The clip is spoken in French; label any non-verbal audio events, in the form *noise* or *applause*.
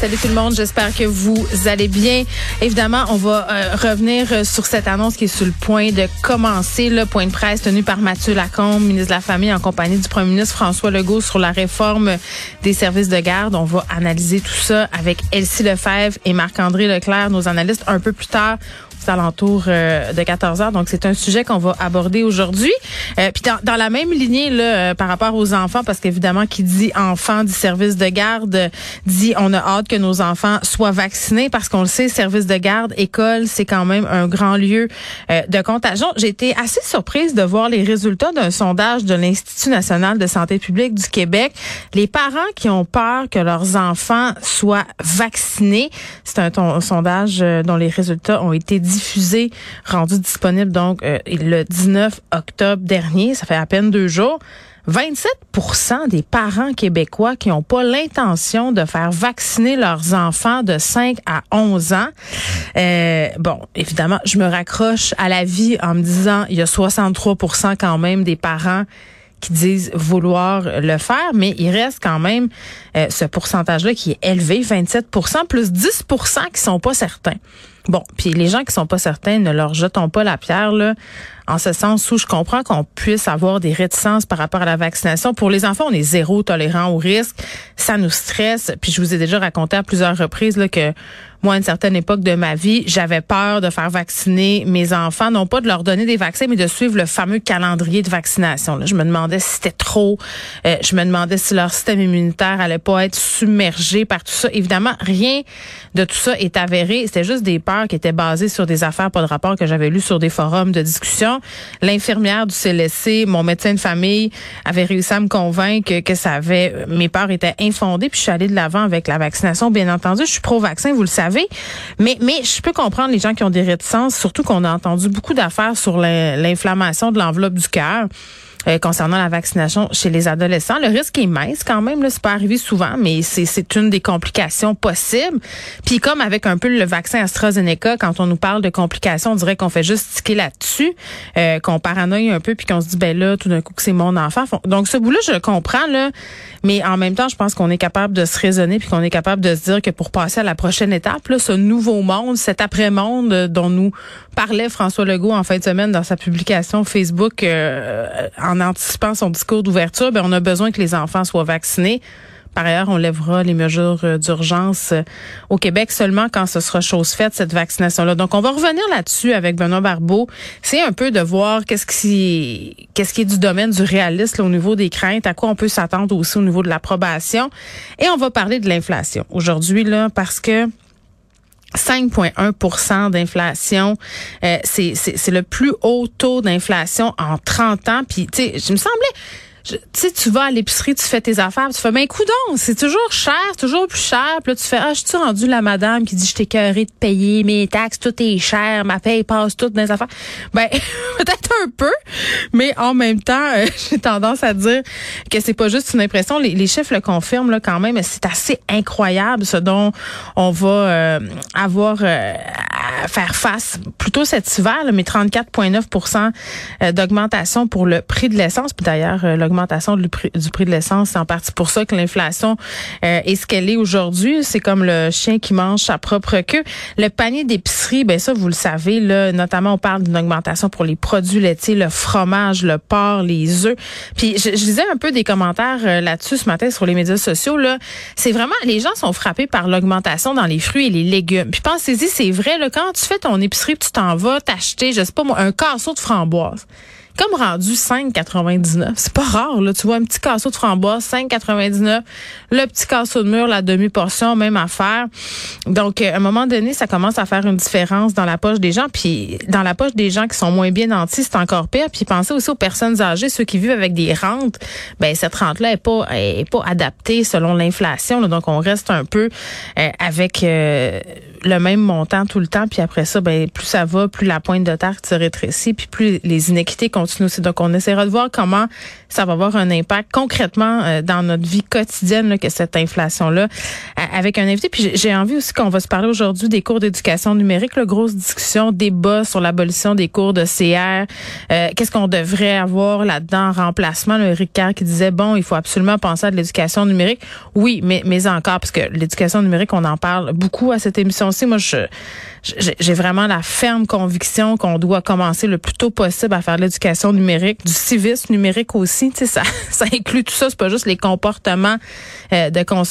Salut tout le monde, j'espère que vous allez bien. Évidemment, on va euh, revenir euh, sur cette annonce qui est sur le point de commencer. Le point de presse tenu par Mathieu Lacombe, ministre de la Famille, en compagnie du premier ministre François Legault sur la réforme des services de garde. On va analyser tout ça avec Elsie Lefebvre et Marc-André Leclerc, nos analystes, un peu plus tard alentours euh, de 14 heures. Donc, c'est un sujet qu'on va aborder aujourd'hui. Euh, Puis dans, dans la même lignée là, euh, par rapport aux enfants, parce qu'évidemment, qui dit enfant du service de garde dit on a hâte que nos enfants soient vaccinés parce qu'on le sait, service de garde, école, c'est quand même un grand lieu euh, de contagion. J'ai été assez surprise de voir les résultats d'un sondage de l'Institut national de santé publique du Québec. Les parents qui ont peur que leurs enfants soient vaccinés, c'est un, sondage euh, dont les résultats ont été diffusé, rendu disponible donc euh, le 19 octobre dernier. Ça fait à peine deux jours. 27 des parents québécois qui n'ont pas l'intention de faire vacciner leurs enfants de 5 à 11 ans. Euh, bon, évidemment, je me raccroche à la vie en me disant, il y a 63% quand même des parents qui disent vouloir le faire, mais il reste quand même euh, ce pourcentage-là qui est élevé, 27% plus 10% qui sont pas certains. Bon, puis les gens qui sont pas certains, ne leur jetons pas la pierre là, en ce sens où je comprends qu'on puisse avoir des réticences par rapport à la vaccination. Pour les enfants, on est zéro tolérant au risque, ça nous stresse. Puis je vous ai déjà raconté à plusieurs reprises là que moi, à une certaine époque de ma vie, j'avais peur de faire vacciner mes enfants, non pas de leur donner des vaccins, mais de suivre le fameux calendrier de vaccination. Là, je me demandais si c'était trop, euh, je me demandais si leur système immunitaire allait pas être submergé par tout ça. Évidemment, rien de tout ça est avéré. C'était juste des qui étaient basées sur des affaires, pas de rapport que j'avais lu sur des forums de discussion. L'infirmière du CLSC, mon médecin de famille, avait réussi à me convaincre que ça avait, mes peurs étaient infondées. Puis je suis allée de l'avant avec la vaccination. Bien entendu, je suis pro-vaccin, vous le savez. Mais, mais je peux comprendre les gens qui ont des réticences, surtout qu'on a entendu beaucoup d'affaires sur l'in- l'inflammation de l'enveloppe du cœur. Euh, concernant la vaccination chez les adolescents. Le risque est mince quand même, là, c'est pas arrivé souvent, mais c'est une des complications possibles. Puis comme avec un peu le vaccin AstraZeneca, quand on nous parle de complications, on dirait qu'on fait juste tiquer là-dessus, euh, qu'on paranoïe un peu, puis qu'on se dit ben là, tout d'un coup que c'est mon enfant. Donc ce bout-là, je le comprends là, mais en même temps, je pense qu'on est capable de se raisonner, puis qu'on est capable de se dire que pour passer à la prochaine étape, là, ce nouveau monde, cet après-monde dont nous parlait François Legault en fin de semaine dans sa publication Facebook euh, anticipant son discours d'ouverture, ben on a besoin que les enfants soient vaccinés. Par ailleurs, on lèvera les mesures euh, d'urgence euh, au Québec seulement quand ce sera chose faite, cette vaccination-là. Donc, on va revenir là-dessus avec Benoît Barbeau. C'est un peu de voir qu'est-ce qui, qu'est-ce qui est du domaine du réalisme là, au niveau des craintes, à quoi on peut s'attendre aussi au niveau de l'approbation. Et on va parler de l'inflation aujourd'hui, là, parce que 5,1% d'inflation, euh, c'est le plus haut taux d'inflation en 30 ans. Puis, tu sais, je me semblais, tu sais, tu vas à l'épicerie, tu fais tes affaires, tu fais, ben coudon, c'est toujours cher, toujours plus cher. Puis là, tu fais, ah, je suis rendu la madame qui dit, je t'ai de payer mes taxes, tout est cher, ma paye passe tout dans les affaires. Ben, *laughs* peut-être un peu, mais en même temps, euh, *laughs* j'ai tendance à dire que c'est pas juste une impression. Les, les chiffres le confirment là quand même. C'est assez incroyable ce dont on va euh, avoir euh, faire face plutôt cet hiver, mais 34,9% euh, d'augmentation pour le prix de l'essence. Puis d'ailleurs, euh, l'augmentation du prix, de l'essence, c'est en partie pour ça que l'inflation euh, est ce qu'elle est aujourd'hui. C'est comme le chien qui mange sa propre queue. Le panier d'épicerie, ben ça, vous le savez, là, notamment on parle d'une augmentation pour les produits laitiers, le fromage, le porc, les œufs. Puis je, je lisais un peu des commentaires là-dessus ce matin sur les médias sociaux. Là, c'est vraiment les gens sont frappés par l'augmentation dans les fruits et les légumes. Puis pensez-y, c'est vrai là, tu fais ton épicerie, tu t'en vas t'acheter, je sais pas moi, un casseau de framboise comme rendu 5,99. C'est pas rare, là. Tu vois, un petit casseau de framboise, 5,99. Le petit casseau de mur, la demi-portion, même affaire. Donc, euh, à un moment donné, ça commence à faire une différence dans la poche des gens. Puis, dans la poche des gens qui sont moins bien nantis, c'est encore pire. Puis, pensez aussi aux personnes âgées, ceux qui vivent avec des rentes. Ben, cette rente-là est pas, est pas adaptée selon l'inflation. Donc, on reste un peu euh, avec euh, le même montant tout le temps. Puis après ça, ben, plus ça va, plus la pointe de terre se rétrécit, puis plus les inéquités continuent donc, on essaiera de voir comment ça va avoir un impact concrètement euh, dans notre vie quotidienne que cette inflation-là, avec un invité. Puis j'ai envie aussi qu'on va se parler aujourd'hui des cours d'éducation numérique, la grosse discussion, débat sur l'abolition des cours de CR. Euh, qu'est-ce qu'on devrait avoir là-dedans en remplacement? Le Ricard qui disait, bon, il faut absolument penser à de l'éducation numérique. Oui, mais, mais encore, parce que l'éducation numérique, on en parle beaucoup à cette Moi, je j'ai vraiment la ferme conviction qu'on doit commencer le plus tôt possible à faire de l'éducation numérique, du civisme numérique aussi. Tu sais, ça, *laughs* ça inclut tout ça. C'est pas juste les comportements euh, de consommation